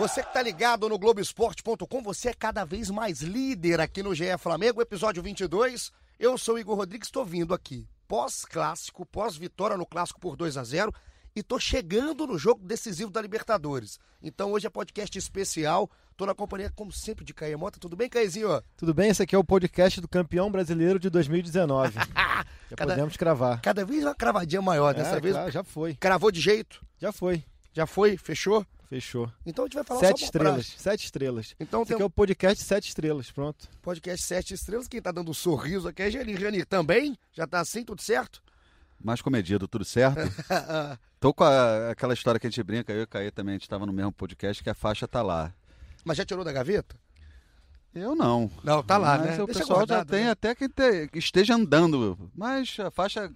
Você que está ligado no Globoesporte.com, você é cada vez mais líder aqui no GE Flamengo, episódio 22. Eu sou Igor Rodrigues, estou vindo aqui pós-clássico, pós-vitória no clássico por 2 a 0 e estou chegando no jogo decisivo da Libertadores. Então hoje é podcast especial. Estou na companhia, como sempre, de Caê Mota. Tudo bem, Caezinho? Tudo bem, esse aqui é o podcast do campeão brasileiro de 2019. já cada, podemos cravar. Cada vez uma cravadinha maior, dessa é, vez. Claro, já foi. Cravou de jeito? Já foi. Já foi? Fechou? Fechou. Então a gente vai falar Sete só estrelas. Sete estrelas. Então Esse tem... aqui é o podcast Sete Estrelas, pronto. Podcast Sete Estrelas. Quem tá dando um sorriso aqui é Jani. Jani, também? Já tá assim, tudo certo? Mais comedido, tudo certo? Tô com a, aquela história que a gente brinca, eu e o Caê também, a gente tava no mesmo podcast, que a faixa tá lá. Mas já tirou da gaveta? Eu não. Não, tá lá, Mas né? o Deixa pessoal guardado, já tem né? até que, te- que esteja andando. Mas a faixa.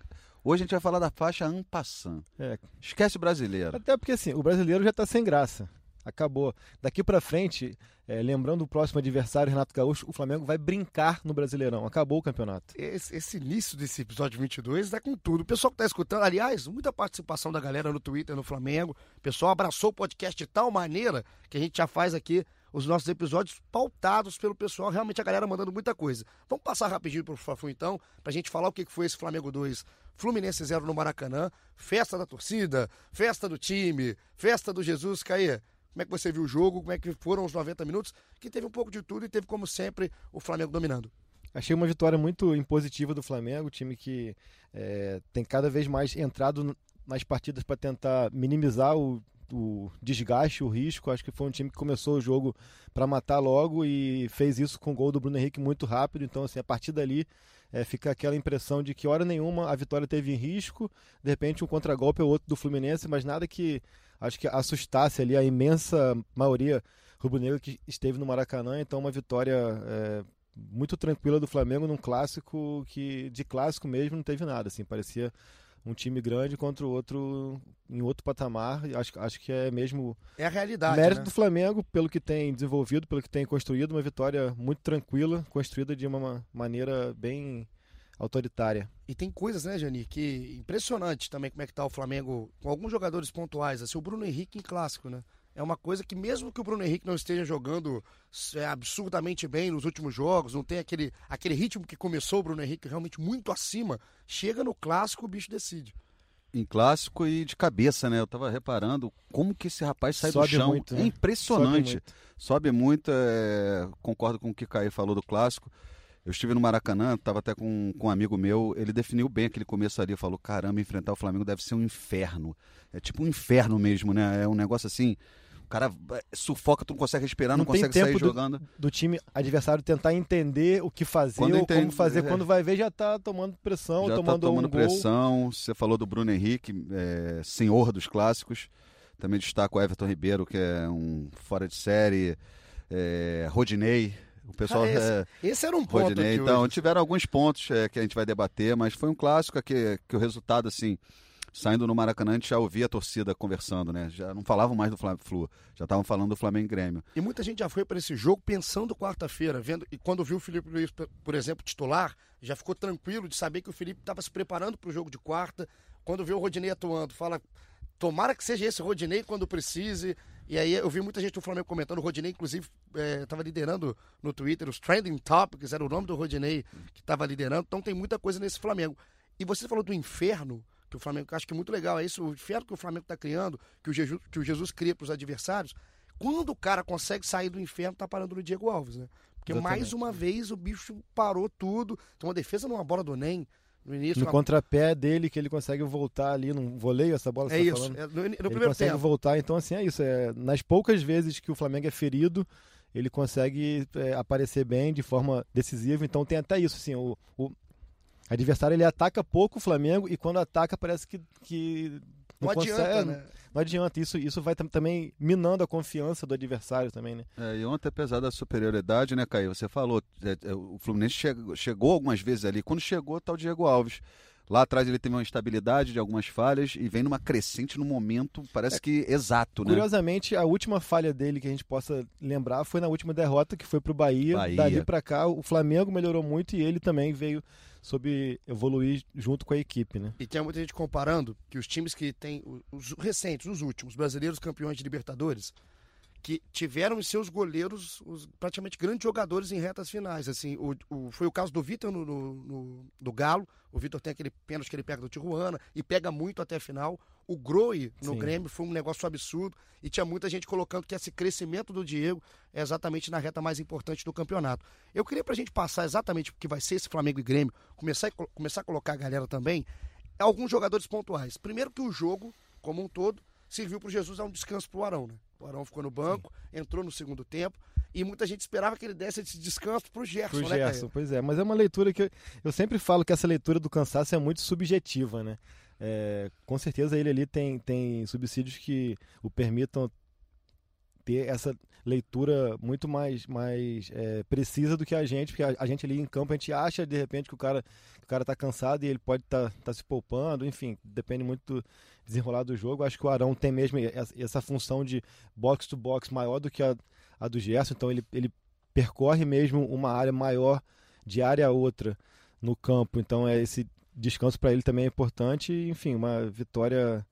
Hoje a gente vai falar da faixa Ampassan. É. Esquece o brasileiro. Até porque assim, o brasileiro já tá sem graça. Acabou. Daqui pra frente, é, lembrando o próximo adversário, Renato Gaúcho, o Flamengo vai brincar no Brasileirão. Acabou o campeonato. Esse, esse início desse episódio 22 dá com tudo. O pessoal que tá escutando, aliás, muita participação da galera no Twitter, no Flamengo. O pessoal abraçou o podcast de tal maneira que a gente já faz aqui os nossos episódios pautados pelo pessoal. Realmente a galera mandando muita coisa. Vamos passar rapidinho pro Fla-Flu então, pra gente falar o que foi esse Flamengo 2, Fluminense 0 no Maracanã. Festa da torcida, festa do time, festa do Jesus. Caê, como é que você viu o jogo? Como é que foram os 90 minutos? Que teve um pouco de tudo e teve, como sempre, o Flamengo dominando. Achei uma vitória muito impositiva do Flamengo, time que é, tem cada vez mais entrado nas partidas para tentar minimizar o, o desgaste, o risco. Acho que foi um time que começou o jogo para matar logo e fez isso com o gol do Bruno Henrique muito rápido. Então, assim, a partir dali é, fica aquela impressão de que hora nenhuma a vitória teve em risco. De repente, um contragolpe ou outro do Fluminense, mas nada que acho que assustasse ali a imensa maioria rubro-negra que esteve no Maracanã. Então, uma vitória é, muito tranquila do Flamengo num clássico que de clássico mesmo não teve nada, assim, parecia um time grande contra o outro em outro patamar. E Acho, acho que é mesmo É a realidade, mérito né? do Flamengo pelo que tem desenvolvido, pelo que tem construído, uma vitória muito tranquila, construída de uma ma- maneira bem autoritária. E tem coisas, né, Jani, que impressionante também como é que tá o Flamengo com alguns jogadores pontuais, assim, o Bruno Henrique em clássico, né? É uma coisa que mesmo que o Bruno Henrique não esteja jogando é, absurdamente bem nos últimos jogos, não tem aquele, aquele ritmo que começou o Bruno Henrique realmente muito acima, chega no clássico o bicho decide. Em clássico e de cabeça, né? Eu tava reparando como que esse rapaz sai Sobe do chão. muito, né? É Sobe impressionante. muito. Sobe muito, é, concordo com o que o Caí falou do clássico. Eu estive no Maracanã, estava até com, com um amigo meu, ele definiu bem aquele começo ali, falou, caramba, enfrentar o Flamengo deve ser um inferno. É tipo um inferno mesmo, né? É um negócio assim, cara é, sufoca, tu não consegue respirar, não, Não tem consegue sair do- jogando. Do time adversário tentar entender o que fazer Quando ou entende- como fazer, é. quando vai ver já tá tomando pressão, Já tomando, tá tomando um gol. pressão. Você falou do Bruno Henrique, é, senhor dos clássicos. Também destaco o Everton Ribeiro, que é um fora de série. É, Rodinei. O pessoal. Ah, esse- é, Esse era um ponto Rodinei. Então, hoje. tiveram alguns pontos é, que a gente vai debater, mas foi um clássico que, que o resultado, assim, saindo no Maracanã, a gente já ouvia a torcida conversando, né? Já não falavam mais do Fla-Flu, já estavam falando do Flamengo e Grêmio. E muita gente já foi para esse jogo pensando quarta-feira, vendo e quando viu o Felipe Luiz, por- exemplo, titular, já ficou tranquilo de saber que o Felipe estava se preparando para o jogo de quarta. Quando viu o Rodinei atuando, fala, tomara que seja esse Rodinei quando precise. E aí eu vi muita gente do Flamengo comentando, o Rodinei inclusive estava liderando no Twitter os trending topics, era o nome do Rodinei que estava liderando. Então tem muita coisa nesse Flamengo. E você falou do inferno que o Flamengo, acho que é muito legal, é isso, o inferno que o Flamengo está criando, que o, Jesus, que o Jesus cria para os adversários. Quando o cara consegue sair do inferno, tá parando no Diego Alves, né? Porque Exatamente. mais uma vez o bicho parou tudo. Então uma defesa numa bola do NEM, no início. No uma- contrapé dele, que ele consegue voltar ali num voleio, essa bola que É você tá isso, falando. é, no, no ele primeiro consegue tempo. voltar, então assim, é isso. É, nas poucas vezes que o Flamengo é ferido, ele consegue é, aparecer bem de forma decisiva. Então tem até isso, assim, o, o adversário ele ataca pouco o Flamengo e quando ataca parece que, que não, não adianta, consegue, né? Não adianta, isso, isso vai também minando a confiança do adversário também, né? É, e ontem, apesar da superioridade, né, Caio? Você falou, é, é, o Fluminense chegou, chegou algumas vezes ali. Quando chegou, tá o Diego Alves. Lá atrás ele teve uma instabilidade de algumas falhas e vem numa crescente no momento, parece é, que exato, né? Curiosamente, a última falha dele que a gente possa lembrar foi na última derrota, que foi pro Bahia. Bahia. Dali para cá, o Flamengo melhorou muito e ele também veio sobre evoluir junto com a equipe, né? E tem muita gente comparando que os times que têm os recentes, os últimos, brasileiros campeões de Libertadores, que tiveram em seus goleiros os, praticamente grandes jogadores em retas finais. Assim, o, o foi o caso do Vitor no, no, no, do Galo. O Vitor tem aquele pênalti que ele pega do Tijuana e pega muito até a final. O Groi no Sim. Grêmio foi um negócio absurdo e tinha muita gente colocando que esse crescimento do Diego é exatamente na reta mais importante do campeonato. Eu queria para a gente passar exatamente o que vai ser esse Flamengo e Grêmio, começar, começar a colocar a galera também, alguns jogadores pontuais. Primeiro que o jogo, como um todo, serviu para o Jesus a um descanso para o Arão, né? O Arão ficou no banco, Sim. entrou no segundo tempo. E muita gente esperava que ele desse esse descanso pro Gerson, pro né, Gerson, pois é. Mas é uma leitura que eu, eu, sempre falo que essa leitura do cansaço é muito subjetiva, né? É, com certeza ele ali tem, tem subsídios que o permitam ter essa leitura muito mais, mais é, precisa do que a gente, porque a, a, gente ali em campo, a gente acha de repente que o cara, o cara tá cansado e ele pode estar tá, tá se poupando, enfim, depende muito do desenrolar do jogo. Acho que o Arão tem mesmo essa, essa função de box to box maior do que a, a do Gerson, então ele, ele percorre mesmo uma área maior de área a outra no campo, então é esse descanso para ele também é importante, enfim, uma vitória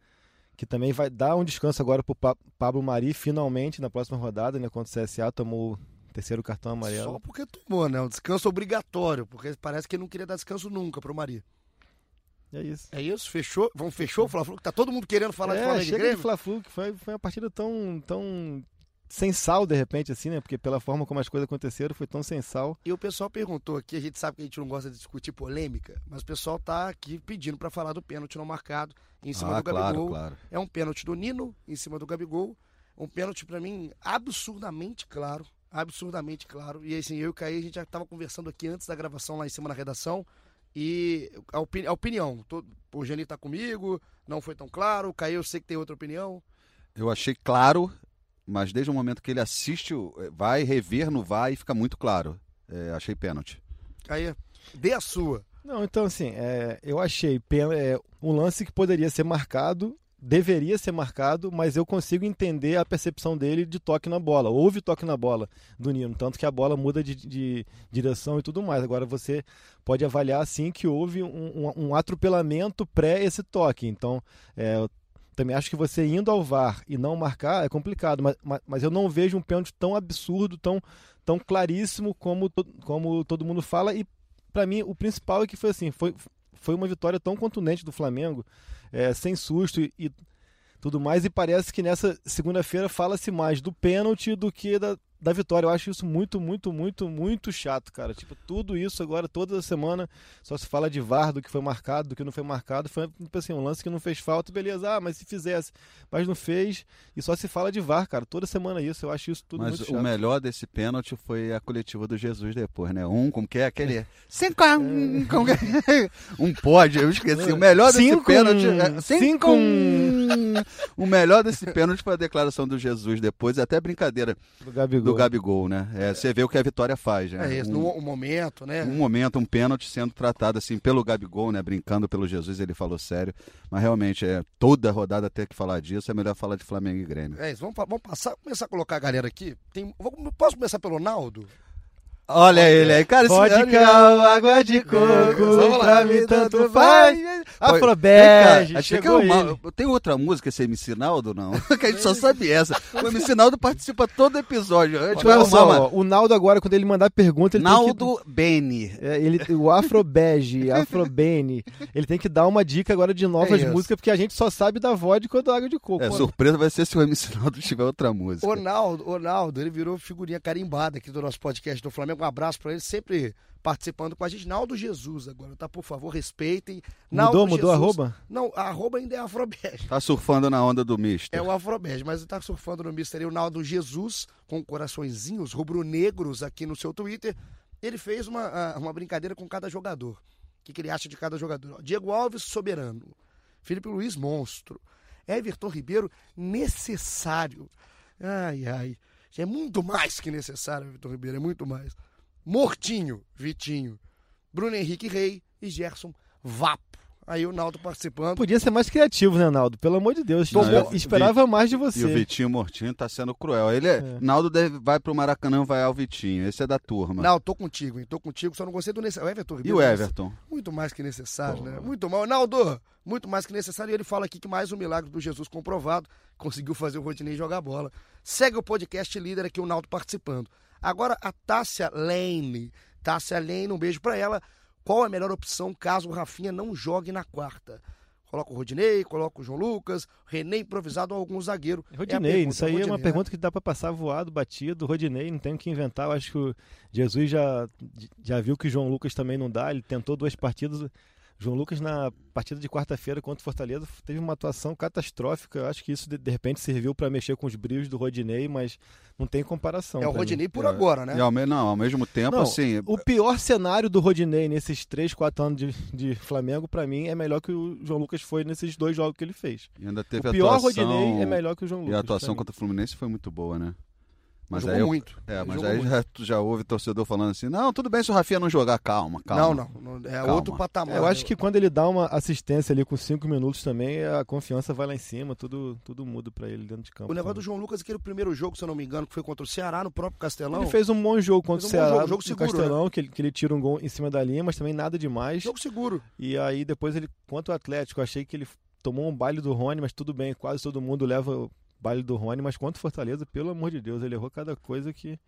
que também vai dar um descanso agora para o Pablo Mari, finalmente, na próxima rodada, né, contra o CSA, tomou o terceiro cartão amarelo. Só porque tomou, né? Um descanso obrigatório, porque parece que ele não queria dar descanso nunca para o Mari. É isso. É isso? Fechou? Vamos, fechou o Fla-Flu? Tá todo mundo querendo falar é, de Flamengo chega e Grêmio? de Fla-Flu, que foi, foi uma partida tão, tão sem sal, de repente, assim, né? Porque pela forma como as coisas aconteceram, foi tão sem sal. E o pessoal perguntou aqui, a gente sabe que a gente não gosta de discutir polêmica, mas o pessoal tá aqui pedindo para falar do pênalti não marcado em cima ah, do Gabigol. Claro, claro. É um pênalti do Nino em cima do Gabigol. Um pênalti para mim absurdamente claro, absurdamente claro. E assim, eu e o Caí, a gente já tava conversando aqui antes da gravação lá em cima na redação. E a, opini a opinião, todo, o Geni tá comigo, não foi tão claro, o Caí eu sei que tem outra opinião. Eu achei claro, mas desde o momento que ele assiste, eh, vai rever no VAR e fica muito claro. É, achei pênalti. Aí, dê a sua. Não, então assim, é, eu achei é, um lance que poderia ser marcado, deveria ser marcado, mas eu consigo entender a percepção dele de toque na bola. Houve toque na bola do Nino, tanto que a bola muda de, de direção e tudo mais. Agora você pode avaliar assim que houve um, um, um atropelamento pré esse toque. Então, é, também acho que você indo ao VAR e não marcar é complicado, mas, mas, mas eu não vejo um pênalti tão absurdo, tão, tão claríssimo como, como todo mundo fala. E para mim, o principal é que foi assim: foi, foi uma vitória tão contundente do Flamengo, é, sem susto e, e tudo mais. E parece que nessa segunda-feira fala-se mais do pênalti do que da, da vitória. Eu acho isso muito, muito, muito, muito chato, cara. Tipo, tudo isso agora, toda semana, só se fala de VAR, do que foi marcado, do que não foi marcado. Foi tipo assim, um lance que não fez falta, beleza. Ah, mas se fizesse, mas não fez. E só se fala de VAR, cara. Toda semana isso. Eu acho isso tudo mas muito chato. Mas o melhor desse pênalti foi a coletiva do Jesus depois, né? Um, como que é aquele. Cinco a um. Como que é? Um pode, eu esqueci. O melhor desse cinco, pênalti. É... Cinco. o melhor desse pênalti foi a declaração do Jesus depois, até brincadeira. Do Gabigol do Gabigol, né? É, você vê o que a vitória faz, né? É isso, um, um momento, né? Um momento, um pênalti sendo tratado assim pelo Gabigol, né? Brincando pelo Jesus, ele falou sério. Mas realmente, é toda rodada ter que falar disso, é melhor falar de Flamengo e Grêmio. É isso, vamos, vamos passar, começar a colocar a galera aqui. Tem, posso começar pelo Naldo? Olha ele aí, cara. Vodka ou água de coco, pra mim tanto faz. Afrobege, Achei que é uma... Tem outra música, esse MC Naldo, não? que a gente só sabe essa. O MC Naldo participa todo episódio. Olha só, uma... o Naldo agora, quando ele mandar pergunta, ele Naldo tem que... Bene. É, ele, o Afrobege, Afrobene, ele tem que dar uma dica agora de novas é músicas, porque a gente só sabe da vodka ou da água de coco. É, surpresa vai ser se o MC Naldo tiver outra música. O Naldo, o Naldo, ele virou figurinha carimbada aqui do nosso podcast do Flamengo um abraço para ele, sempre participando com a gente. Naldo Jesus agora, tá? Por favor, respeitem. Naldo mudou, mudou a arroba? Não, a arroba ainda é Afrobege. Tá surfando na onda do Mister. É o Afrobege, mas tá surfando no Mister aí, o Naldo Jesus, com coraçõezinhos rubro-negros aqui no seu Twitter. Ele fez uma, uma brincadeira com cada jogador. O que, que ele acha de cada jogador? Diego Alves, soberano. Felipe Luiz, monstro. Everton Ribeiro necessário. Ai, ai. É muito mais que necessário, Everton Ribeiro, é muito mais. Mortinho, Vitinho. Bruno Henrique Rei e Gerson Vapo. Aí o Naldo participando. Podia ser mais criativo, né, Naldo? Pelo amor de Deus. Não, eu- esperava mais de E você. o Vitinho Mortinho tá sendo cruel. Ele é, É. Naldo deve, vai pro Maracanã, vai ao Vitinho. Esse é da turma. Não, tô contigo, hein? Tô contigo, só não gostei do necessário. O Everton e o Everton? Muito mais que necessário, né? Muito mal. Naldo, muito mais que necessário. E ele fala aqui que mais um milagre do Jesus comprovado. Conseguiu fazer o Rodinei jogar bola. Segue o podcast líder aqui, o Naldo participando. Agora, a Tássia Lane. Tássia Lane, um beijo pra ela. Qual a melhor opção caso o Rafinha não jogue na quarta? Coloca o Rodinei, coloca o João Lucas, René improvisado ou algum zagueiro. É Rodinei, pergunta, isso aí é uma Rodinei, né? pergunta que dá pra passar voado, batido. Rodinei, não tem o que inventar. Eu acho que o Jesus já, já viu que o João Lucas também não dá. Ele tentou duas partidas. João Lucas, na partida de quarta-feira contra o Fortaleza, teve uma atuação catastrófica. Eu acho que isso, de, de repente, serviu para mexer com os brilhos do Rodinei, mas não tem comparação. É o pra mim. Rodinei por É. agora, né? E ao, me- não, ao mesmo tempo, Não, assim. O pior cenário do Rodinei nesses 3, 4 anos de, de Flamengo, pra mim, é melhor que o João Lucas foi nesses dois jogos que ele fez. Ainda teve o pior atuação, Rodinei é melhor que o João E Lucas. a atuação contra o Fluminense foi muito boa, né? Mas Jogou aí, eu- muito. é, mas jogou aí muito. já, tu já ouve torcedor falando assim: não, tudo bem se o Rafinha não jogar, calma, calma. Não, não, não. É Calma. outro patamar. É, eu acho que quando ele dá uma assistência ali com 5 minutos também, a confiança vai lá em cima, tudo, tudo muda pra ele dentro de campo. O negócio do também. João Lucas, aquele primeiro jogo, se eu não me engano, que foi contra o Ceará, no próprio Castelão. Ele fez um bom jogo contra o Fez um bom Ceará jogo, jogo no seguro, né? Castelão, que, ele, que ele tira um gol em cima da linha, mas também nada demais. Jogo seguro. E aí depois ele, contra o Atlético, achei que ele tomou um baile do Rony, mas tudo bem, quase todo mundo leva o baile do Rony, mas contra o Fortaleza, pelo amor de Deus, ele errou cada coisa que...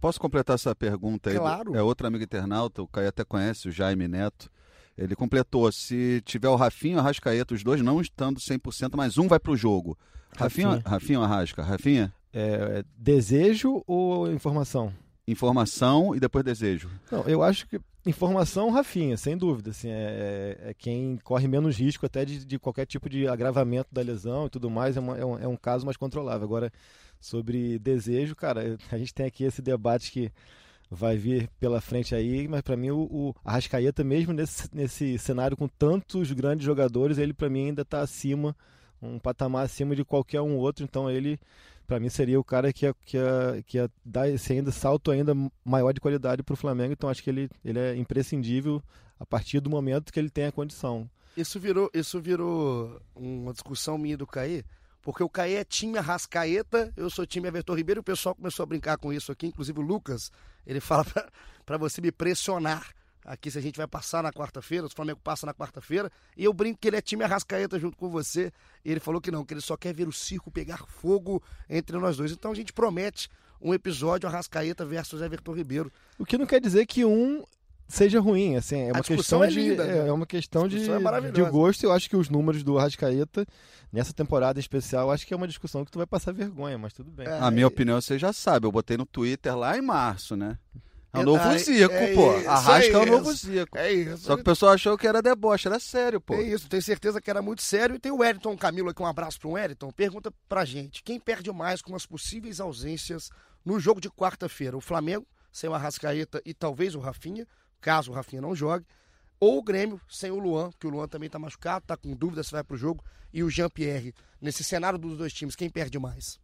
Posso completar essa pergunta aí? Claro. É outro amigo internauta, o Caio até conhece, o Jaime Neto. Ele completou: se tiver o Rafinha e o Arrascaeta, os dois não estando 100%, mas um vai pro jogo. Rafinha, Rafinha. Ou Arrasca? Rafinha, É, desejo ou informação? Informação e depois desejo. Não, eu acho que informação, Rafinha, sem dúvida. Assim, é, é quem corre menos risco até de, de qualquer tipo de agravamento da lesão e tudo mais. É, uma- é um, é um caso mais controlável. Agora, sobre desejo, cara, a gente tem aqui esse debate que vai vir pela frente aí, mas para mim o, o Arrascaeta, mesmo nesse, nesse cenário com tantos grandes jogadores, ele para mim ainda está acima, um patamar acima de qualquer um outro. Então ele para mim seria o cara que ia, que ia, que ia dar esse ainda salto ainda maior de qualidade para o Flamengo. Então acho que ele, ele é imprescindível a partir do momento que ele tem a condição. Isso virou, isso virou uma discussão minha do Caê, porque o Caê é time Arrascaeta, eu sou time Everton Ribeiro, e o pessoal começou a brincar com isso aqui, inclusive o Lucas, ele fala pra você me pressionar aqui se a gente vai passar na quarta-feira, se o Flamengo passa na quarta-feira, e eu brinco que ele é time Arrascaeta junto com você, e ele falou que não, que ele só quer ver o circo pegar fogo entre nós dois. Então a gente promete um episódio Arrascaeta versus Everton Ribeiro. O que não quer dizer que um seja ruim, assim, é uma discussão questão é de linda, né? é uma questão de, é de gosto. Eu acho que os números do Arrascaeta nessa temporada em especial, eu acho que é uma discussão que tu vai passar vergonha, mas tudo bem. É. A minha opinião você já sabe, eu botei no Twitter lá em março, né? É o novo é- Zico, é pô. Arrasca é o é novo. Zico. É isso. Só que o pessoal achou que era deboche, era sério, pô. É isso, tenho certeza que era muito sério. E tem o Wellington Camilo aqui, um abraço para o Wellington. Pergunta pra gente: quem perde mais com as possíveis ausências no jogo de quarta-feira? O Flamengo, sem o Arrascaeta e talvez o Rafinha, caso o Rafinha não jogue, ou o Grêmio, sem o Luan, que o Luan também tá machucado, tá com dúvida se vai pro jogo, e o Jean-Pierre. Nesse cenário dos dois times, quem perde mais?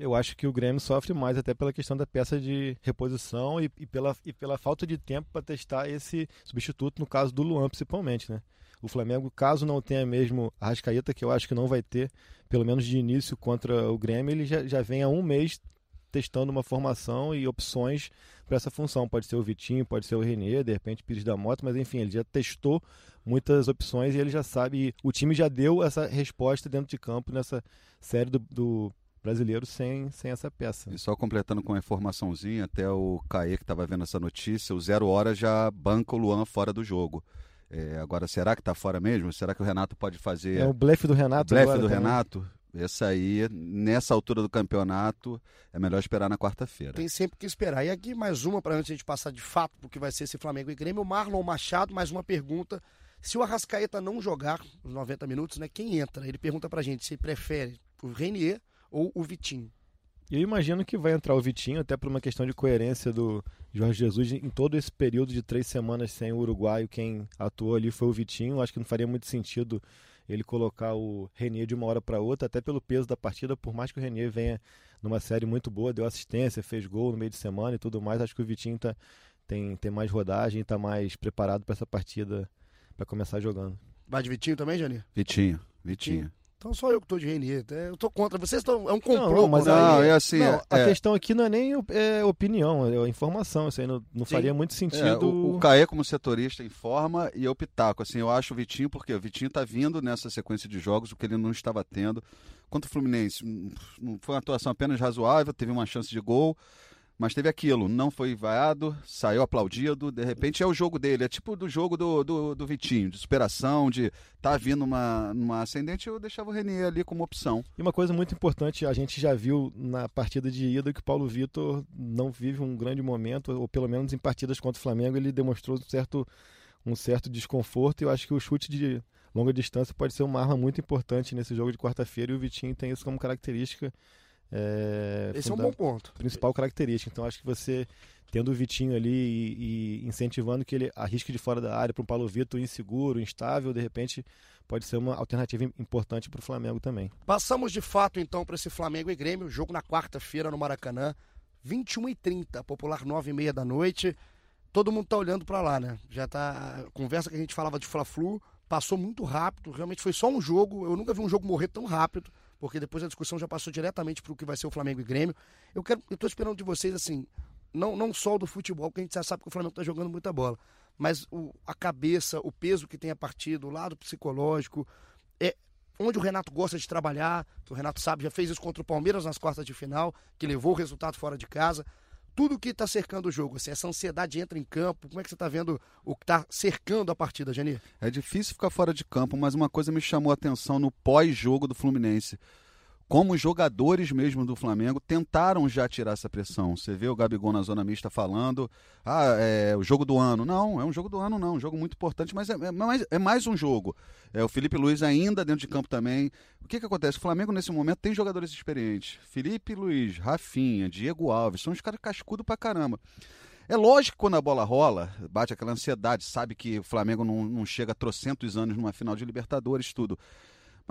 Eu acho que o Grêmio sofre mais até pela questão da peça de reposição e, e pela, e pela falta de tempo para testar esse substituto, no caso do Luan, principalmente, né? O Flamengo, caso não tenha mesmo a Rascaeta, que eu acho que não vai ter, pelo menos de início contra o Grêmio, ele já, já vem há um mês testando uma formação e opções para essa função. Pode ser o Vitinho, pode ser o Renê, de repente Pires da Moto, mas enfim, ele já testou muitas opções e ele já sabe. O time já deu essa resposta dentro de campo nessa série do, do brasileiro sem, sem essa peça. E só completando com uma informaçãozinha, até o Caê que estava vendo essa notícia, o Zero Hora já banca o Luan fora do jogo. É, agora, será que está fora mesmo? Será que o Renato pode fazer É o blefe do Renato blefe agora do também. Renato? Essa aí, nessa altura do campeonato, é melhor esperar na quarta-feira. Tem sempre que esperar. E aqui mais uma para antes de a gente passar de fato porque vai ser esse Flamengo e Grêmio. O Marlon Machado, mais uma pergunta. Se o Arrascaeta não jogar os 90 minutos, né, quem entra? Ele pergunta pra gente se prefere o Renier ou o Vitinho. E eu imagino que vai entrar o Vitinho, até por uma questão de coerência do Jorge Jesus. Em todo esse período de três semanas sem o uruguaio, quem atuou ali foi o Vitinho. Acho que não faria muito sentido ele colocar o Renier de uma hora para outra, até pelo peso da partida, por mais que o Renier venha numa série muito boa, deu assistência, fez gol no meio de semana e tudo mais, acho que o Vitinho tá, tem, tem mais rodagem, está mais preparado para essa partida para começar jogando. Vai de Vitinho também, Jani? Vitinho, Vitinho. Então só eu que tô de Renier. Eu tô contra. Vocês estão. É um complô. Não, mas não, é assim. Não, é, a é, questão aqui não é nem é, opinião, é informação. Isso aí não, não faria muito é, sentido. o, o Caê, como setorista, informa e eu pitaco. Assim, eu acho o Vitinho, porque o Vitinho tá vindo nessa sequência de jogos, o que ele não estava tendo. Quanto o Fluminense, hum, foi uma atuação apenas razoável, teve uma chance de gol. Mas teve aquilo, não foi vaiado, saiu aplaudido, de repente é o jogo dele, é tipo do jogo do, do, do Vitinho, de superação, de tá vindo uma, uma ascendente, eu deixava o Renier ali como opção. E uma coisa muito importante, a gente já viu na partida de ida que o Paulo Vitor não vive um grande momento, ou pelo menos em partidas contra o Flamengo ele demonstrou um certo, um certo desconforto, e eu acho que o chute de longa distância pode ser uma arma muito importante nesse jogo de quarta-feira, e o Vitinho tem isso como característica é, Esse é um bom ponto. Principal característica. Então acho que você tendo o Vitinho ali e, e incentivando que ele arrisque de fora da área para um Paulo Vitor inseguro, instável, de repente pode ser uma alternativa importante para o Flamengo também. Passamos de fato então para esse Flamengo e Grêmio, jogo na quarta-feira no Maracanã, 21h30, popular 9h30 da noite. Todo mundo tá olhando para lá, né? Já tá. A conversa que a gente falava de Fla-Flu passou muito rápido, realmente foi só um jogo. Eu nunca vi um jogo morrer tão rápido porque depois a discussão já passou diretamente para o que vai ser o Flamengo e Grêmio. Eu quero, estou esperando de vocês assim, não, não só do futebol, porque a gente já sabe que o Flamengo está jogando muita bola, mas o, a cabeça, o peso que tem a partida, o lado psicológico, é onde o Renato gosta de trabalhar, que o Renato sabe, já fez isso contra o Palmeiras nas quartas de final, que levou o resultado fora de casa tudo que está cercando o jogo. Assim, essa ansiedade entra em campo. Como é que você está vendo o que está cercando a partida, Janir? É difícil ficar fora de campo, mas uma coisa me chamou a atenção no pós-jogo do Fluminense como os jogadores mesmo do Flamengo tentaram já tirar essa pressão. Você vê o Gabigol na zona mista falando, ah, é o jogo do ano. Não, é um jogo do ano não, um jogo muito importante, mas é, é, mais, é mais um jogo. É o Felipe Luiz ainda dentro de campo também. O que, que acontece? O Flamengo nesse momento tem jogadores experientes. Felipe Luiz, Rafinha, Diego Alves, são os caras cascudos pra caramba. É lógico que quando a bola rola, bate aquela ansiedade, sabe que o Flamengo não, não chega a trocentos anos numa final de Libertadores, tudo.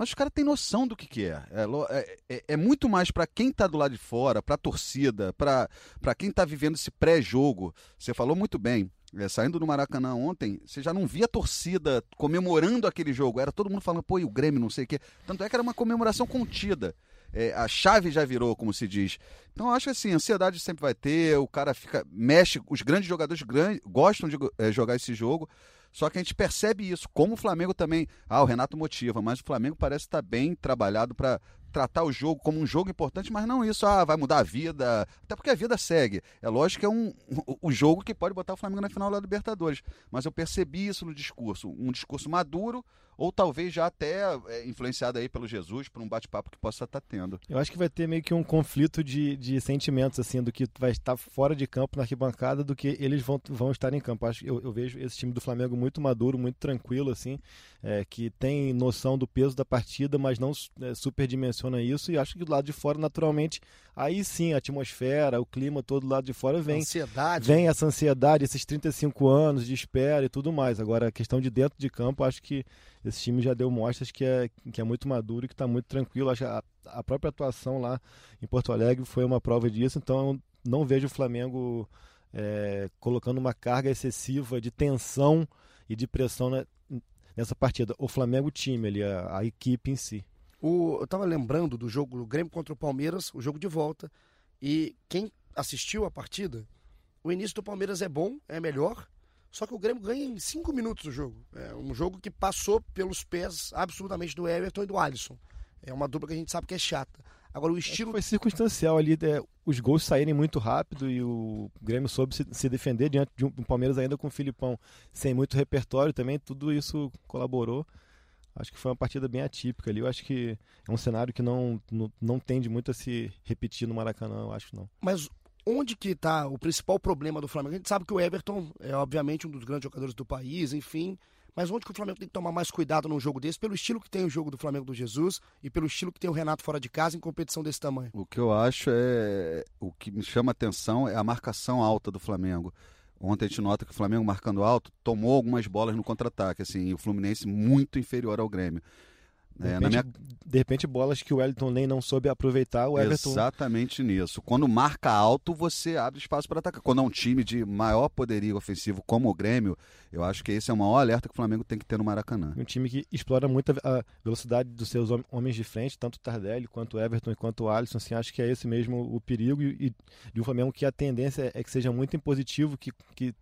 Mas os caras têm noção do que, que é. É, é, é, é muito mais para quem está do lado de fora, para a torcida, para quem está vivendo esse pré-jogo. Você falou muito bem. É, saindo do Maracanã ontem, você já não via a torcida comemorando aquele jogo. Era todo mundo falando, pô, e o Grêmio, não sei o quê. Tanto é que era uma comemoração contida. É, a chave já virou, como se diz. Então acho que assim, ansiedade sempre vai ter, o cara fica. mexe, os grandes jogadores grandes, gostam de é, jogar esse jogo. Só que a gente percebe isso, como o Flamengo também. Ah, o Renato motiva, mas o Flamengo parece estar bem trabalhado para tratar o jogo como um jogo importante, mas não isso, ah, vai mudar a vida. Até porque a vida segue. É lógico que é um, o jogo que pode botar o Flamengo na final da Libertadores. Mas eu percebi isso no discurso. Um discurso maduro, ou talvez já até é, influenciado aí pelo Jesus, por um bate-papo que possa estar tendo. Eu acho que vai ter meio que um conflito de, de sentimentos, assim, do que vai estar fora de campo na arquibancada do que eles vão, vão estar em campo. Acho, eu, eu vejo esse time do Flamengo muito maduro, muito tranquilo, assim, é, que tem noção do peso da partida, mas não é, superdimensiona isso, e acho que do lado de fora, naturalmente, aí sim, a atmosfera, o clima todo do lado de fora vem. Ansiedade. Vem essa ansiedade, esses 35 anos de espera e tudo mais. Agora, a questão de dentro de campo, acho que esse time já deu mostras que é, que é muito maduro e que está muito tranquilo. Acho a, a própria atuação lá em Porto Alegre foi uma prova disso, então não vejo o Flamengo é, colocando uma carga excessiva de tensão e de pressão na, nessa partida. O Flamengo, time ali, a, a equipe em si. O, eu estava lembrando do jogo do Grêmio contra o Palmeiras, o jogo de volta. E quem assistiu a partida, o início do Palmeiras é bom, é melhor. Só que o Grêmio ganha em cinco minutos o jogo. É um jogo que passou pelos pés absolutamente do Everton e do Alisson. É uma dupla que a gente sabe que é chata. Agora o estilo. Foi circunstancial ali, é, os gols saírem muito rápido e o Grêmio soube se, se defender diante de um, um Palmeiras ainda com o Filipão sem muito repertório também. Tudo isso colaborou. Acho que foi uma partida bem atípica ali. Eu acho que é um cenário que não, não, não tende muito a se repetir no Maracanã, eu acho não. Mas onde que está o principal problema do Flamengo? A gente sabe que o Everton é obviamente um dos grandes jogadores do país, enfim. Mas onde que o Flamengo tem que tomar mais cuidado num jogo desse, pelo estilo que tem o jogo do Flamengo do Jesus e pelo estilo que tem o Renato fora de casa em competição desse tamanho? O que eu acho é. O que me chama atenção é a marcação alta do Flamengo. Ontem a gente nota que o Flamengo marcando alto tomou algumas bolas no contra-ataque, assim, e o Fluminense muito inferior ao Grêmio. De, é, repente, minha... de repente, bolas que o Wellington nem não soube aproveitar, o Everton. Exatamente nisso. Quando marca alto, você abre espaço para atacar. Quando é um time de maior poderio ofensivo como o Grêmio, eu acho que esse é o maior alerta que o Flamengo tem que ter no Maracanã. Um time que explora muito a velocidade dos seus homens de frente, tanto o Tardelli quanto o Everton e quanto o Alisson. Assim, acho que é esse mesmo o perigo e, de um Flamengo que a tendência é que seja muito impositivo, que, que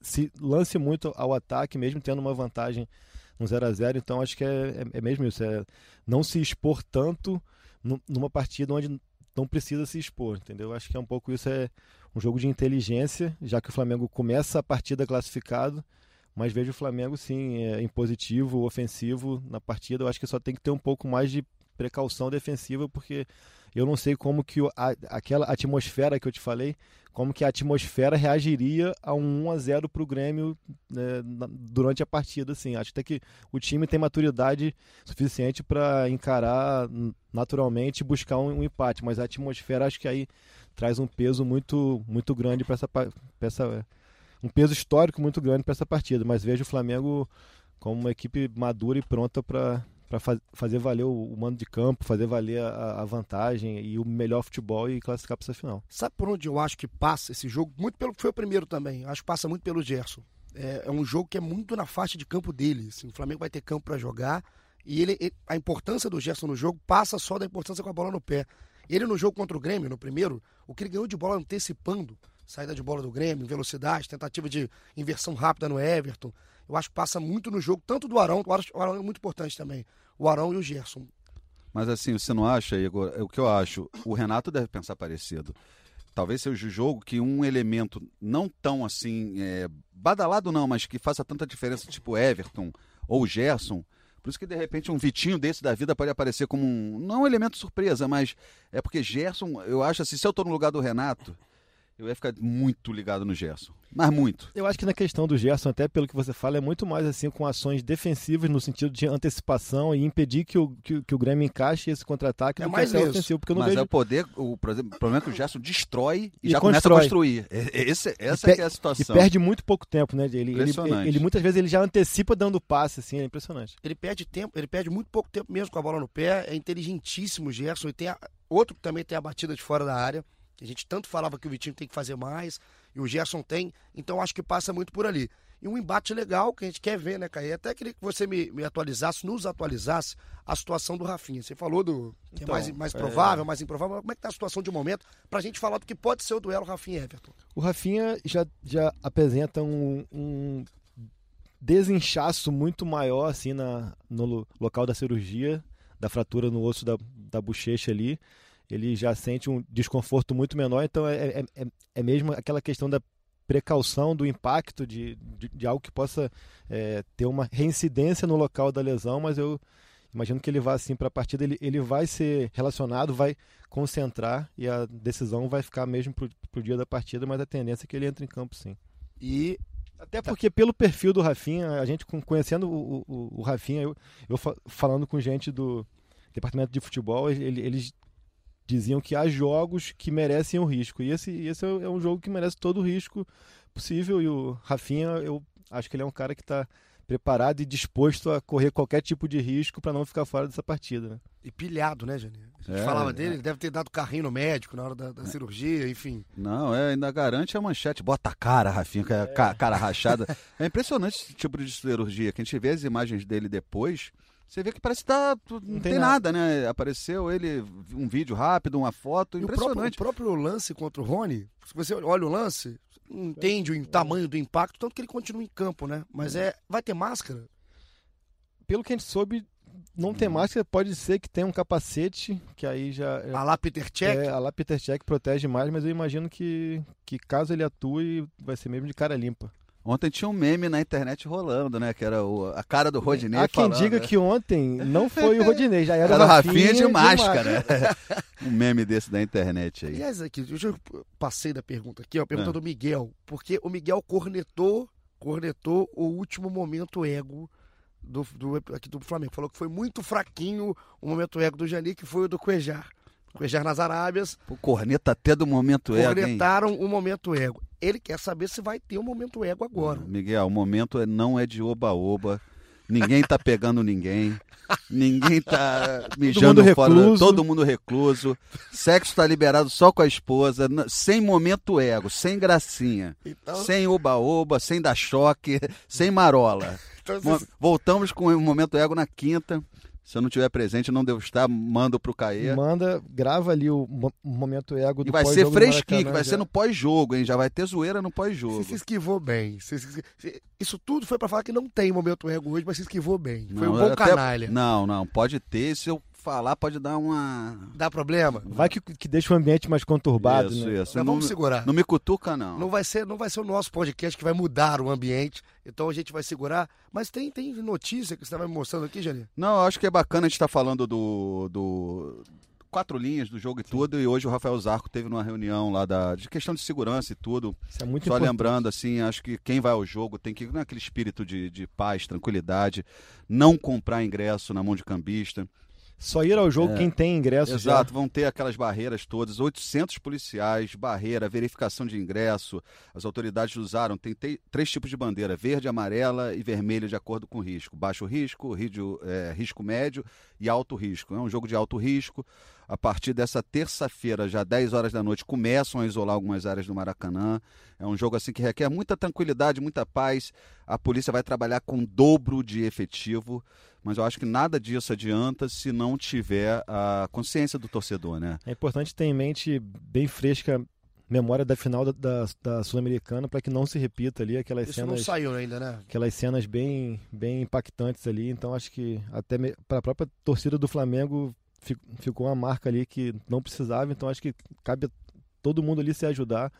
se lance muito ao ataque, mesmo tendo uma vantagem um 0 a 0 Então acho que é, é, é, mesmo isso, é não se expor tanto numa partida onde não precisa se expor, entendeu? Acho que é um pouco isso, é um jogo de inteligência, já que o Flamengo começa a partida classificado, mas vejo o Flamengo sim é, impositivo, ofensivo na partida. Eu acho que só tem que ter um pouco mais de precaução defensiva, porque eu não sei como que a, aquela atmosfera que eu te falei, como que a atmosfera reagiria a um 1 a 0 para o Grêmio né, durante a partida. Assim. Acho até que o time tem maturidade suficiente para encarar naturalmente e buscar um, um, empate, mas a atmosfera acho que aí traz um peso muito, muito grande para essa, essa. um peso histórico muito grande para essa partida. Mas vejo o Flamengo como uma equipe madura e pronta para para faz, fazer valer o, o, mando de campo, fazer valer a, a, vantagem e o melhor futebol e classificar para essa final. Sabe por onde eu acho que passa esse jogo? Muito pelo que foi o primeiro também. Acho que passa muito pelo Gerson. É, é um jogo que é muito na faixa de campo dele. Assim, o Flamengo vai ter campo para jogar e ele, ele, a importância do Gerson no jogo passa só da importância com a bola no pé. Ele no jogo contra o Grêmio, no primeiro, o que ele ganhou de bola antecipando, saída de bola do Grêmio, velocidade, tentativa de inversão rápida no Everton. Eu acho que passa muito no jogo, tanto do Arão, o Arão é muito importante também o Arão e o Gerson. Mas assim, você não acha, Igor? É o que eu acho, o Renato deve pensar parecido. Talvez seja o jogo que um elemento não tão assim, é, badalado não, mas que faça tanta diferença, tipo Everton ou Gerson. Por isso que de repente um Vitinho desse da vida pode aparecer como um. Não um elemento surpresa, mas é porque Gerson, eu acho assim, se eu estou no lugar do Renato, eu ia ficar muito ligado no Gerson. Mas muito. Eu acho que na questão do Gerson, até pelo que você fala, é muito mais assim com ações defensivas no sentido de antecipação e impedir que o, que, que o Grêmio encaixe esse contra-ataque é do mais que ofensivo. Porque eu não Mas vejo... é o poder, o, problema é que o Gerson destrói e, e já constrói. começa a construir. Esse, essa é, é a situação. E perde muito pouco tempo, né? Ele, ele, ele, ele, muitas vezes ele já antecipa dando passe, assim, é impressionante. Ele perde tempo, ele perde muito pouco tempo mesmo com a bola no pé, é inteligentíssimo o Gerson. E tem a, outro que também tem a batida de fora da área. A gente tanto falava que o Vitinho tem que fazer mais, e o Gerson tem, então acho que passa muito por ali. E um embate legal que a gente quer ver, né, Caí? Até queria que você me, me, atualizasse, nos atualizasse a situação do Rafinha. Você falou do que é então, é mais, mais provável, é... mais improvável, mas como é que tá a situação de momento pra gente falar do que pode ser o duelo Rafinha-Everton? O Rafinha já, já apresenta um, um desinchaço muito maior, assim, na, no local da cirurgia, da fratura no osso da, da bochecha ali ele já sente um desconforto muito menor, então é, é, é, é mesmo aquela questão da precaução do impacto de, de, de algo que possa é, ter uma reincidência no local da lesão, mas eu imagino que ele vá assim para a partida, ele, ele vai ser relacionado, vai concentrar e a decisão vai ficar mesmo para o dia da partida, mas a tendência é que ele entre em campo sim. E até porque pelo perfil do Rafinha, a gente conhecendo o, o, o Rafinha, eu, eu falando com gente do departamento de futebol, ele, eles diziam que há jogos que merecem o risco. E esse, esse é um jogo que merece todo o risco possível. E o Rafinha, eu acho que ele é um cara que está preparado e disposto a correr qualquer tipo de risco para não ficar fora dessa partida. Né? E pilhado, né, Janine? A gente é, falava dele, é. ele deve ter dado carrinho no médico na hora da, da é. cirurgia, enfim. Não, é, ainda garante a manchete. Bota a cara, Rafinha, é. cara rachada. é impressionante esse tipo de cirurgia, que a gente vê as imagens dele depois. Você vê que parece que tá, não, não tem, tem nada. nada. né? Apareceu ele, um vídeo rápido, uma foto, e impressionante. O próprio, o próprio, lance contra o Rony, se você olha o lance, entende o tamanho do impacto, tanto que ele continua em campo, né? Mas é, vai ter máscara? Pelo que a gente soube, não tem máscara, pode ser que tenha um capacete, que aí já... É, a lá Peter Check? É, a lá Peter Check protege mais, mas eu imagino que, que caso ele atue, vai ser mesmo de cara limpa. Ontem tinha um meme na internet rolando, né? Que era o, a cara do Rodinei. Há quem falando, diga né? que ontem não foi o Rodinei, já era, era o Rafinha, Rafinha de, de máscara. um meme desse da internet aí. Aliás, aqui, eu passei da pergunta aqui, ó, a pergunta é. do Miguel. Porque o Miguel cornetou, cornetou o último momento ego do, do, aqui do Flamengo. Falou que foi muito fraquinho o momento ego do Jani, que foi o do Cuejar. Cuejar nas Arábias. O corneta até do momento ego. Cornetaram o momento ego. Ele quer saber se vai ter o um momento ego agora. Miguel, o momento é, não é de oba-oba. ninguém tá pegando ninguém, ninguém tá mijando mundo fora, recluso. todo mundo recluso. Sexo tá liberado só com a esposa, sem momento ego, sem gracinha, Então, sem oba-oba, sem dar choque, sem marola. então vocês- Voltamos com o momento ego na quinta. Se eu não tiver presente, não devo estar, mando pro Caê. Manda, grava ali o mo- o momento ego do E vai ser fresquinho, vai já. ser no pós-jogo, hein? Já vai ter zoeira no pós-jogo. Você se esquivou bem. Se- se- Isso tudo foi pra falar que não tem momento ego hoje, mas se esquivou bem. Foi um Não, bom até- canalha. Não, não, pode ter. Se eu falar, pode dar uma. Dá problema? Vai que, que deixa o ambiente mais conturbado, isso, né? isso. Nós Não, vamos segurar. não me cutuca, não. Não vai ser, não vai ser o nosso podcast que vai mudar o ambiente. Então a gente vai segurar. Mas tem, tem notícia que você vai me mostrando aqui, Janine? Não, eu acho que é bacana a gente estar falando do, do. Quatro linhas do jogo e tudo, e hoje o Rafael Zarco teve numa reunião lá da, de questão de segurança e tudo. Isso é muito Só importante. lembrando, assim, acho que quem vai ao jogo tem que ir naquele espírito de, de paz, tranquilidade, não comprar ingresso na mão de cambista. Só ir ao jogo É. quem tem ingresso já. Exato, vão ter aquelas barreiras todas, 800 policiais, barreira, verificação de ingresso. As autoridades usaram, tem te- três tipos de bandeira, verde, amarela e vermelha de acordo com o risco. Baixo risco, rídio- é, risco médio e alto risco. É um jogo de alto risco. A partir dessa terça-feira, já 10 horas da noite, começam a isolar algumas áreas do Maracanã. É um jogo assim que requer muita tranquilidade, muita paz. A polícia vai trabalhar com dobro de efetivo, mas eu acho que nada disso adianta se não tiver a consciência do torcedor, né? É importante ter em mente bem fresca a memória da final da, da- da Sul-Americana para que não se repita ali aquelas Isso não cenas saiu ainda, né? aquelas cenas bem bem impactantes ali. Então acho que até para a própria torcida do Flamengo ficou uma marca ali que não precisava. Então acho que cabe todo mundo ali se ajudar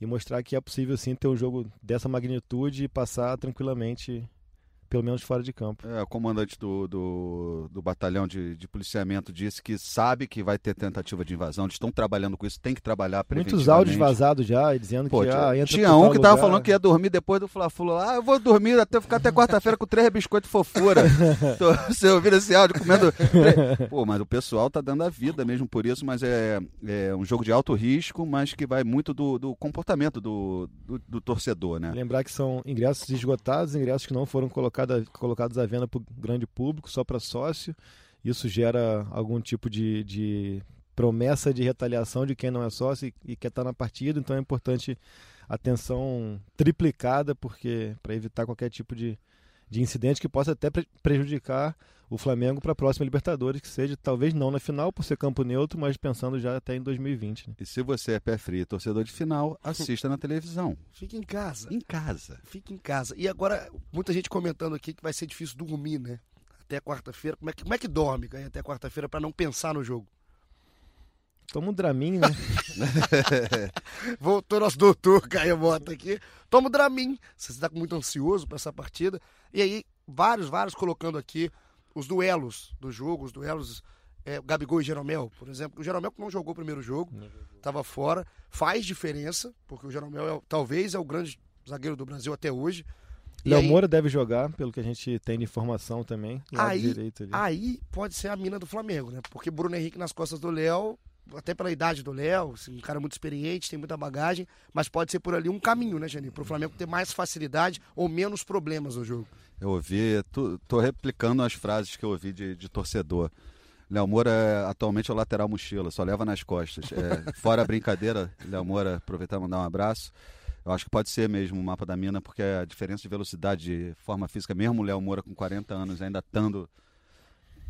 e mostrar que é possível sim ter um jogo dessa magnitude e passar tranquilamente, pelo menos fora de campo. É, o comandante do, do, do batalhão de, de policiamento disse que sabe que vai ter tentativa de invasão. Eles estão trabalhando com isso, tem que trabalhar Muitos áudios vazados já, dizendo Pô, que ah, tinha, entra tinha um que tava lugar. falando que ia dormir depois do Fla-Flu. Ah, eu vou dormir até ficar até quarta-feira com três biscoitos fofura. Tô- Você ouviu esse áudio comendo. Pô, mas o pessoal tá dando a vida mesmo por isso, mas é, é um jogo de alto risco, mas que vai muito do, do comportamento do, do, do torcedor, né? Lembrar que são ingressos esgotados, ingressos que não foram colocada- colocados à venda para o grande público, só para sócio. Isso gera algum tipo de, de promessa de retaliação de quem não é sócio e, e quer estar na partida. Então é importante atenção triplicada, porque para evitar qualquer tipo de, de incidente que possa até pre- prejudicar o Flamengo para a próxima Libertadores, que seja talvez não na final por ser campo neutro, mas pensando já até em 2020. né? E se você é pé frio, torcedor de final, assista na televisão. Fica em casa. Em casa. Fica em casa. E agora, muita gente comentando aqui que vai ser difícil dormir, né? Até quarta-feira. Como é que, como é que dorme, Caio, até quarta-feira pra não pensar no jogo? Toma um Dramin, né? Voltou nosso doutor Caio Mota aqui. Toma o Dramin. Você está muito ansioso para essa partida. E aí, vários, vários colocando aqui os duelos do jogo, os duelos. É, Gabigol e Jeromel, por exemplo. O Jeromel que não jogou o primeiro jogo, estava fora. Faz diferença, porque o Jeromel é, talvez é o grande zagueiro do Brasil até hoje. Léo Moura deve jogar, pelo que a gente tem de informação também. Aí-. Aí pode ser a mina do Flamengo, né? Porque Bruno Henrique nas costas do Léo, até pela idade do Léo, assim, um cara muito experiente, tem muita bagagem, mas pode ser por ali um caminho, né, Janine? Pro Flamengo ter mais facilidade ou menos problemas no jogo. Eu ouvi, tô, tô replicando as frases que eu ouvi de, de torcedor. Léo Moura é, atualmente é o lateral mochila, só leva nas costas. É, fora a brincadeira, Léo Moura, aproveitar e mandar um abraço. Eu acho que pode ser mesmo o mapa da mina, porque a diferença de velocidade, de forma física, mesmo o Léo Moura com 40 anos ainda estando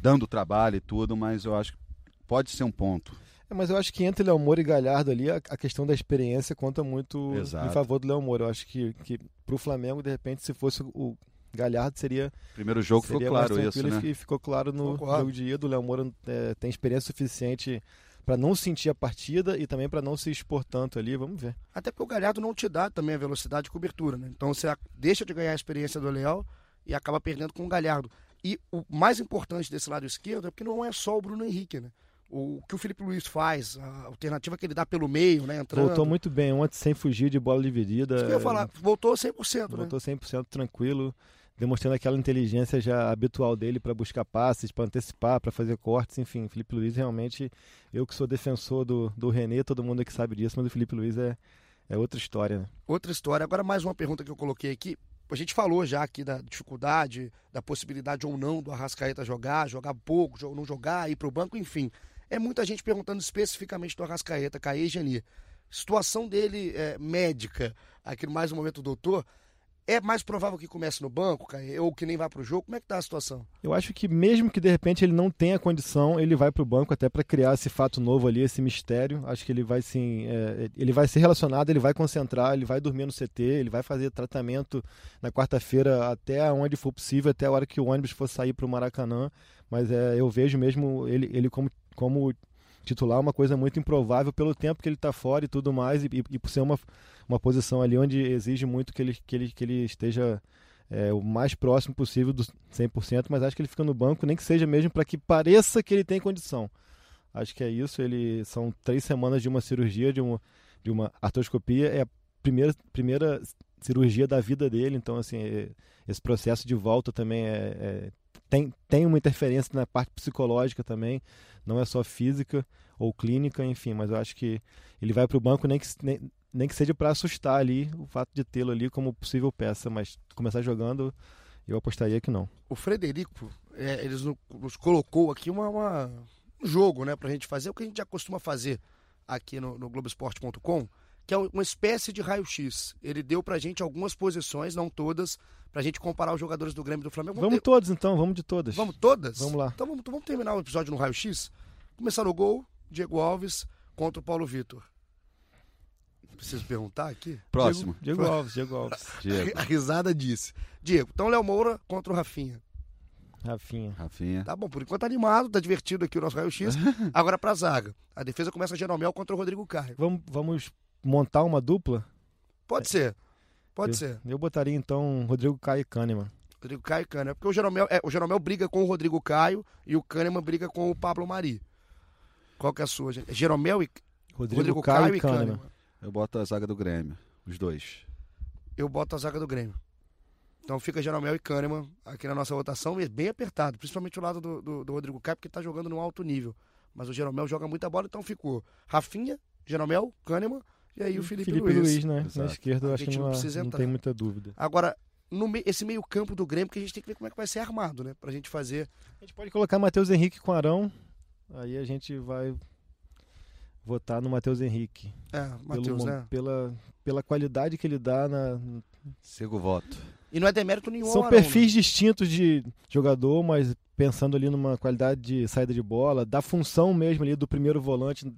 dando trabalho e tudo, mas eu acho que pode ser um ponto. É, mas eu acho que entre Léo Moura e Galhardo ali, a, a questão da experiência conta muito Exato. em favor do Léo Moura. Eu acho que, que pro Flamengo, de repente, se fosse o Galhardo, seria, Primeiro jogo ficou seria claro mais isso, tranquilo né? e ficou claro no jogo de ida. O Léo Moura é, tem experiência suficiente para não sentir a partida e também para não se expor tanto ali. Vamos ver. Até porque o Galhardo não te dá também a velocidade de cobertura, né? Então você deixa de ganhar a experiência do Léo e acaba perdendo com o Galhardo. E o mais importante desse lado esquerdo é porque não é só o Bruno Henrique, né? O que o Felipe Luiz faz, a alternativa que ele dá pelo meio, né? Entrando. Voltou muito bem ontem, sem fugir de bola dividida. Isso que eu ia falar, voltou 100%, né? Voltou 100% tranquilo, demonstrando aquela inteligência já habitual dele para buscar passes, para antecipar, para fazer cortes, enfim. Felipe Luiz realmente, eu que sou defensor do, do René, todo mundo aqui sabe disso, mas o Felipe Luiz é, é outra história. Né? Outra história. Agora mais uma pergunta que eu coloquei aqui. a gente falou já aqui da dificuldade, da possibilidade ou não do Arrascaeta jogar, jogar pouco, não jogar, ir para o banco, enfim. É muita gente perguntando especificamente do Arrascaeta, Caê Geni. Situação dele é, médica, aqui no mais um momento doutor, é mais provável que comece no banco, Caio, ou que nem vá para o jogo? Como é que tá a situação? Eu acho que mesmo que de repente ele não tenha condição, ele vai para o banco até para criar esse fato novo ali, esse mistério. Acho que ele vai sim, é, ele vai ser relacionado, ele vai concentrar, ele vai dormir no CT, ele vai fazer tratamento na quarta-feira até onde for possível, até a hora que o ônibus for sair para o Maracanã. Mas é, eu vejo mesmo ele, ele como, como titular uma coisa muito improvável pelo tempo que ele está fora e tudo mais, e, e, por ser uma, uma posição ali onde exige muito que ele, que ele, que ele esteja é, o mais próximo possível do 100%, mas acho que ele fica no banco, nem que seja mesmo para que pareça que ele tem condição. Acho que é isso. Ele são três semanas de uma cirurgia, de uma, de uma artroscopia, é a primeira, primeira cirurgia da vida dele, então assim é, esse processo de volta também é, é tem, tem uma interferência na parte psicológica também, não é só física ou clínica, enfim, mas eu acho que ele vai para o banco nem que, nem, nem que seja para assustar ali o fato de tê-lo ali como possível peça, mas começar jogando eu apostaria que não. O Frederico, é, eles nos colocou aqui uma, uma, um jogo né, para a gente fazer, o que a gente já costuma fazer aqui no, no Globoesporte.com, que é uma espécie de raio-x. Ele deu para a gente algumas posições, não todas, pra gente comparar os jogadores do Grêmio e do Flamengo. Vamos, vamos ter... todos então, vamos de todas. Vamos todas? Vamos lá. Então vamos, vamos terminar o episódio no raio-x. Começar no gol, Diego Alves contra o Paulo Vitor. Preciso perguntar aqui? Próximo. Diego, Diego Alves, Diego Alves. Diego. A risada disse. Diego, então Léo Moura contra o Rafinha. Rafinha. Rafinha. Tá bom, por enquanto tá animado, tá divertido aqui o nosso raio-x. Agora pra zaga. A defesa começa Jeromel contra o Rodrigo Caio. Vamos, vamos montar uma dupla? Pode é. ser. Pode eu, ser. Eu botaria então Rodrigo Caio e Kahneman. Rodrigo Caio e Kahneman. Porque o Jeromel, é, o Jeromel briga com o Rodrigo Caio e o Kahneman briga com o Pablo Mari. Qual que é a sua, gente? É Jeromel e Rodrigo, Rodrigo Caio, Caio, e Kahneman. Kahneman. Eu boto a zaga do Grêmio, os dois. Eu boto a zaga do Grêmio. Então fica Jeromel e Kahneman aqui na nossa votação, e bem apertado, principalmente o lado do, do, do Rodrigo Caio, porque está jogando no alto nível. Mas o Jeromel joga muita bola, então ficou Rafinha, Jeromel, Kahneman e aí o Felipe, Felipe Luiz. Luiz né? Na esquerda eu acho que não, não, não tem muita dúvida. Agora, no me... esse meio campo do Grêmio que a gente tem que ver como é que vai ser armado, né? Pra gente fazer. A gente pode colocar Matheus Henrique com Arão, aí a gente vai votar no Matheus Henrique. É, Matheus, né? Pela, pela qualidade que ele dá na. Sigo o voto. E não é demérito nenhum. São Arão, perfis né? distintos de jogador, mas pensando ali numa qualidade de saída de bola, da função mesmo ali do primeiro volante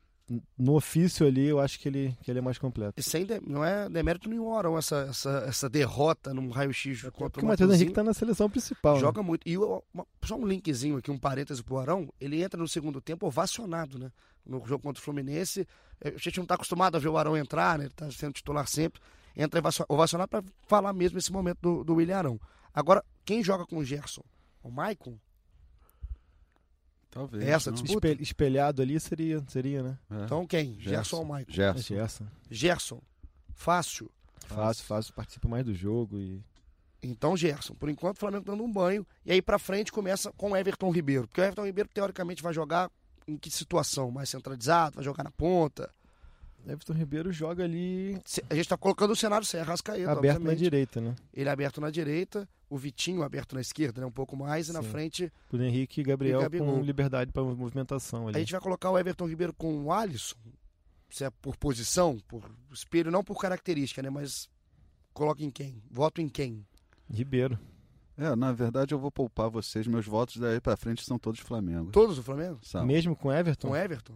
no ofício ali, eu acho que ele, que ele é mais completo. E sem de, não é demérito nenhum, Arão, essa, essa, essa derrota num raio-x é contra o Matheus Henrique tá na seleção principal. Né? Joga né? muito. E uma, só um linkzinho aqui, um parêntese pro Arão, ele entra no segundo tempo ovacionado, né? No jogo contra o Fluminense. A gente não tá acostumado a ver o Arão entrar, né? Ele tá sendo titular sempre. Entra ovacionado para falar mesmo esse momento do, do William Arão. Agora, quem joga com o Gerson? O Maicon? Talvez. Essa disputa? espelhado ali seria, seria né? É. Então quem? Gerson, Gerson ou Michael? Gerson. Gerson. Gerson. Fácil. Fácil, fácil. Participa mais do jogo e... Então, Gerson, por enquanto o Flamengo dando um banho. E aí pra frente começa com o Everton Ribeiro. Porque o Everton Ribeiro, teoricamente, vai jogar em que situação? Mais centralizado? Vai jogar na ponta? Everton Ribeiro joga ali. A gente está colocando o cenário sem Arrascaeta. Aberto obviamente. na direita, né? Ele é aberto na direita, o Vitinho aberto na esquerda, né? Um pouco mais, Sim. e na frente. O Henrique e Gabriel e com liberdade para movimentação. Ali. A gente vai colocar o Everton Ribeiro com o Alisson, se é por posição, por espelho, não por característica, né? Mas coloca em quem? Voto em quem? Ribeiro. É, na verdade eu vou poupar vocês. Meus votos daí para frente são todos Flamengo. Todos do Flamengo? São. Mesmo com Everton? Com Everton?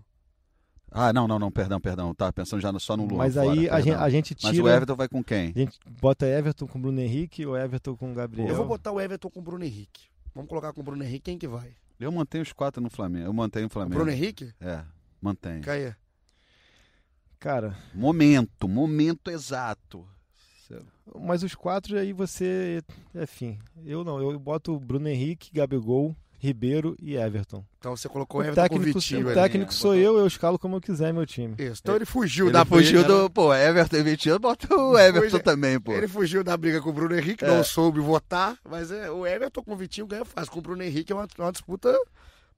Ah, não, não, não, perdão, perdão. Tava pensando já só no Luan. Mas fora, aí a gente, a gente, tira. Mas o Everton vai com quem? A gente bota Everton com Bruno Henrique ou Everton com Gabriel? Eu vou botar o Everton com Bruno Henrique. Vamos colocar com o Bruno Henrique, quem que vai? Eu mantenho os quatro no Flamengo. Eu mantenho o Flamengo. O Bruno Henrique? É, mantenho. Caia. Cara. Momento, momento exato. Mas os quatro aí você. Enfim, eu não. Eu boto Bruno Henrique, Gabigol, Ribeiro e Everton. Então você colocou o Everton técnico, com Vitinho. O técnico ali, né? sou eu, eu escalo como eu quiser meu time. Isso. Então ele fugiu ele da fugiu briga. do, pô, Everton e Vitinho, bota o Everton Fugiu, também, pô. Ele fugiu da briga com o Bruno Henrique, é. não soube votar, mas é, o Everton com o Vitinho ganha fácil. Com o Bruno Henrique é uma, uma disputa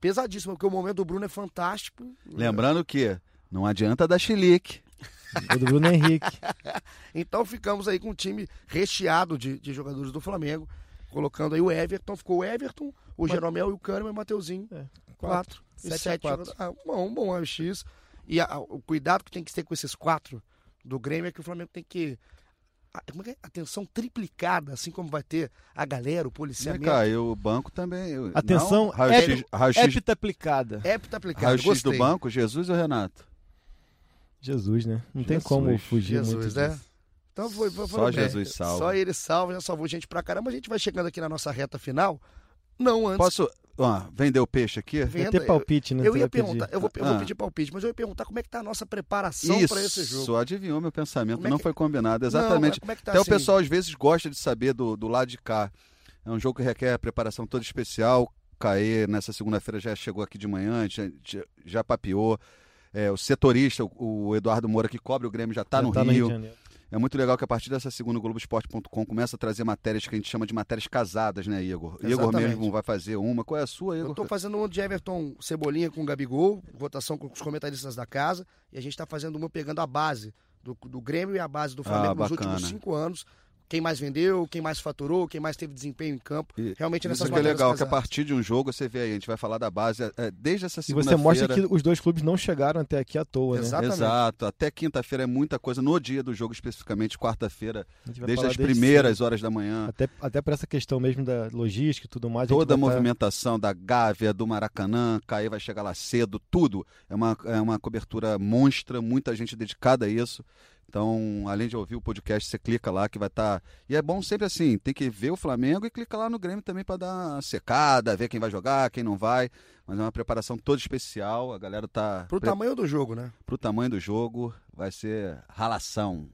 pesadíssima, porque o momento do Bruno é fantástico. Lembrando que não adianta dar chilique. Gol do Bruno Henrique. Então ficamos aí com um time recheado de, de jogadores do Flamengo, colocando aí o Everton, ficou o Everton, o Mas- Jeromel e o Kahneman e o Mateuzinho. É, Quatro. E Sete a sete quatro. Ah, bom, um bom AX. E a- o cuidado que tem que ter com esses quatro do Grêmio é que o Flamengo tem que. a- Como é que é? Atenção triplicada, assim como vai ter a galera, o Vem policiamento. cá, e o banco também. eu- Atenção, não? raio-x, raio-x, Épita aplicada. Hepta aplicado. raio-x do banco, Jesus ou Renato? Jesus, né? Não tem Jesus, como fugir Jesus, muito né? disso. Então foi, foi, Só. Jesus salva. Só ele salva, já salvou gente pra caramba. A gente vai chegando aqui na nossa reta final. Não antes. Posso ó, vender o peixe aqui? Venda, ter palpite, né? Eu Você ia perguntar, eu vou, eu vou Ah. pedir palpite, mas eu ia perguntar como é que tá a nossa preparação Isso, para esse jogo. adivinhou meu pensamento, é não que- foi combinado. Não, Exatamente. como é que tá Até assim? o pessoal às vezes gosta de saber do, do lado de cá. É um jogo que requer preparação toda especial. Caê nessa segunda-feira já chegou aqui de manhã, já, já- papeou. É, o setorista, o, o Eduardo Moura, que cobre o Grêmio, já está no, tá Rio. de Janeiro. É muito legal que a partir dessa segunda o Globoesporte.com começa a trazer matérias que a gente chama de matérias casadas, né, Igor? Igor Exatamente. mesmo vai fazer uma. Qual é a sua, Igor? Eu tô fazendo um de Everton Cebolinha com o Gabigol, votação com os comentaristas da casa, e a gente tá fazendo uma pegando a base do, do Grêmio e a base do Flamengo Ah, nos últimos cinco anos. Quem mais vendeu, quem mais faturou, quem mais teve desempenho em campo. E- Realmente nessas Isso que é legal, que a partir de um jogo você vê aí, a gente vai falar da base, é, desde essa E você mostra segunda-feira. que os dois clubes não chegaram até aqui à toa, né? Exato. Exatamente. Exato, até quinta-feira é muita coisa. No dia do jogo, especificamente, quarta-feira, desde as primeiras horas da manhã. Até, até para essa questão mesmo da logística e tudo mais. Toda a movimentação da Gávea, do Maracanã, Caê vai chegar lá cedo, tudo. É uma, é uma cobertura monstra, muita gente dedicada a isso. Então, além de ouvir o podcast, você clica lá que vai estar. E é bom sempre assim, tem que ver o Flamengo e clica lá no Grêmio também para dar uma secada, ver quem vai jogar, quem não vai. Mas é uma preparação toda especial, a galera tá Pro pre... tamanho do jogo, né? pro tamanho do jogo, vai ser ralação.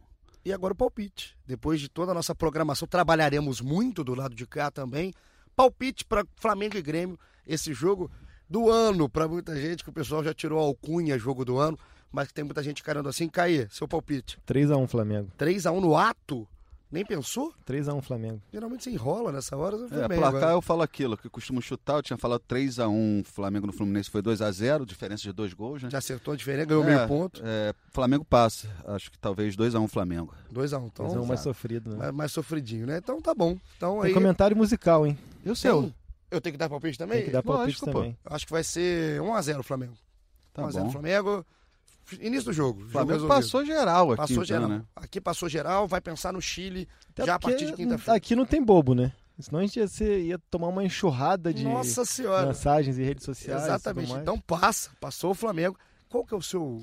E agora o palpite. Depois de toda a nossa programação, trabalharemos muito do lado de cá também. Palpite para Flamengo e Grêmio, esse jogo do ano para muita gente, que o pessoal já tirou a alcunha jogo do ano, mas que tem muita gente carando assim. Caí, seu palpite. 3x1 Flamengo. 3x1 no ato? Nem pensou? 3x1 Flamengo. Geralmente você enrola nessa hora. Você É, bem placar agora. eu falo aquilo, que eu costumo chutar, eu tinha falado 3x1, Flamengo no Fluminense foi 2x0, diferença de dois gols, né? Já acertou a diferença, ganhou É, meio ponto. é, Flamengo passa, acho que talvez 2x1 Flamengo. 2x1. Então, 3x1 mais sofrido, né? mais, mais sofridinho, né? Então tá bom. Então Tem aí. comentário musical, hein? E o Tem- Eu tenho que dar palpite também? Tem que dar palpite lógico, pô. também. Acho que vai ser 1x0 Flamengo. Tá 1x0 bom. Flamengo. Início do jogo. O jogo Flamengo resolvido. passou geral aqui, Passou então, geral. né? Aqui passou geral, vai pensar no Chile Até já a partir de quinta-feira. Aqui não tem bobo, né? Senão a gente ia, ser- ia tomar uma enxurrada de Nossa senhora. mensagens e redes sociais. Exatamente. Então passa, passou o Flamengo. Qual que é o seu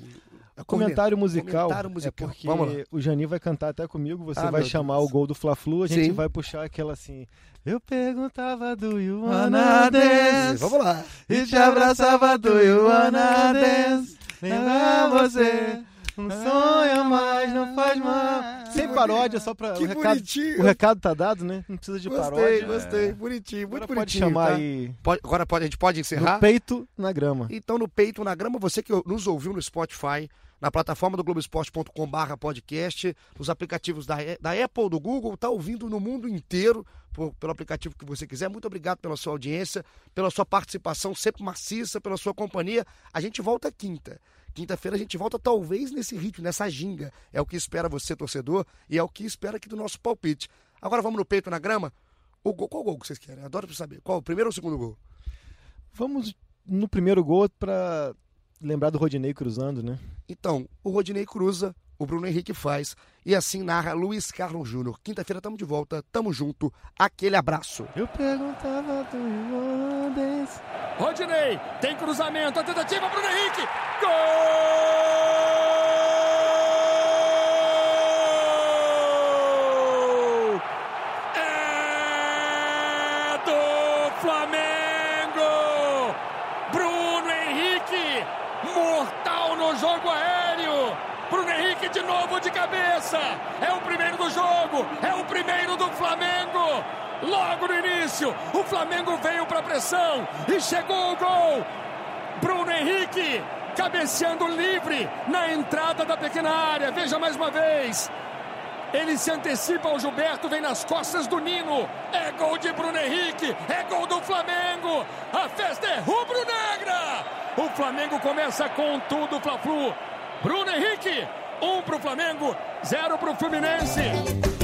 é, Comentário musical, Comentário musical. é porque Vamos lá. o Jani vai cantar até comigo, você Ah, vai chamar Deus. o gol do Fla-Flu, a gente Sim. vai puxar aquela assim... Eu perguntava do you Wanna wanna dance Vamos lá. E te abraçava do you wanna dance. Lembrar você Não sonha mais, não faz mal Sem paródia, só pra... Que o, recado, bonitinho. o recado tá dado, né? Não precisa de Gostei, paródia gostei. Bonitinho, muito Agora pode bonitinho. chamar tá? aí... Pode- agora pode, a gente pode encerrar? No peito, na grama Então, no Peito na Grama, você que nos ouviu no Spotify, na plataforma do Globoesporte.com/barra podcast, nos aplicativos da, da Apple, do Google, tá ouvindo no mundo inteiro, por- pelo aplicativo que você quiser. Muito obrigado pela sua audiência, pela sua participação sempre maciça, pela sua companhia. A gente volta quinta. Quinta-feira a gente volta talvez nesse ritmo, nessa ginga. É o que espera você, torcedor, e é o que espera aqui do nosso palpite. Agora vamos no Peito na Grama. O gol, qual gol que vocês querem? Adoro saber. Qual, o primeiro ou o segundo gol? Vamos no primeiro gol pra lembrar do Rodinei cruzando, né? Então, o Rodinei cruza, o Bruno Henrique faz, e assim narra Luiz Carlos Júnior. Quinta-feira tamo de volta, tamo junto, aquele abraço. Eu perguntava do Rodinei, tem cruzamento, a tentativa, Bruno Henrique. Gol! É do Flamengo! Bruno Henrique, mortal no jogo aéreo. Bruno Henrique de novo de cabeça. É o primeiro do jogo, é o primeiro do Flamengo. Logo no início, o Flamengo veio para pressão e chegou o gol. Bruno Henrique cabeceando livre na entrada da pequena área. Veja mais uma vez. Ele se antecipa ao Gilberto, vem nas costas do Nino. É gol de Bruno Henrique, é gol do Flamengo. A festa é rubro-negra. O Flamengo começa com tudo, Fla-Flu. Bruno Henrique um para o Flamengo, zero para o Fluminense.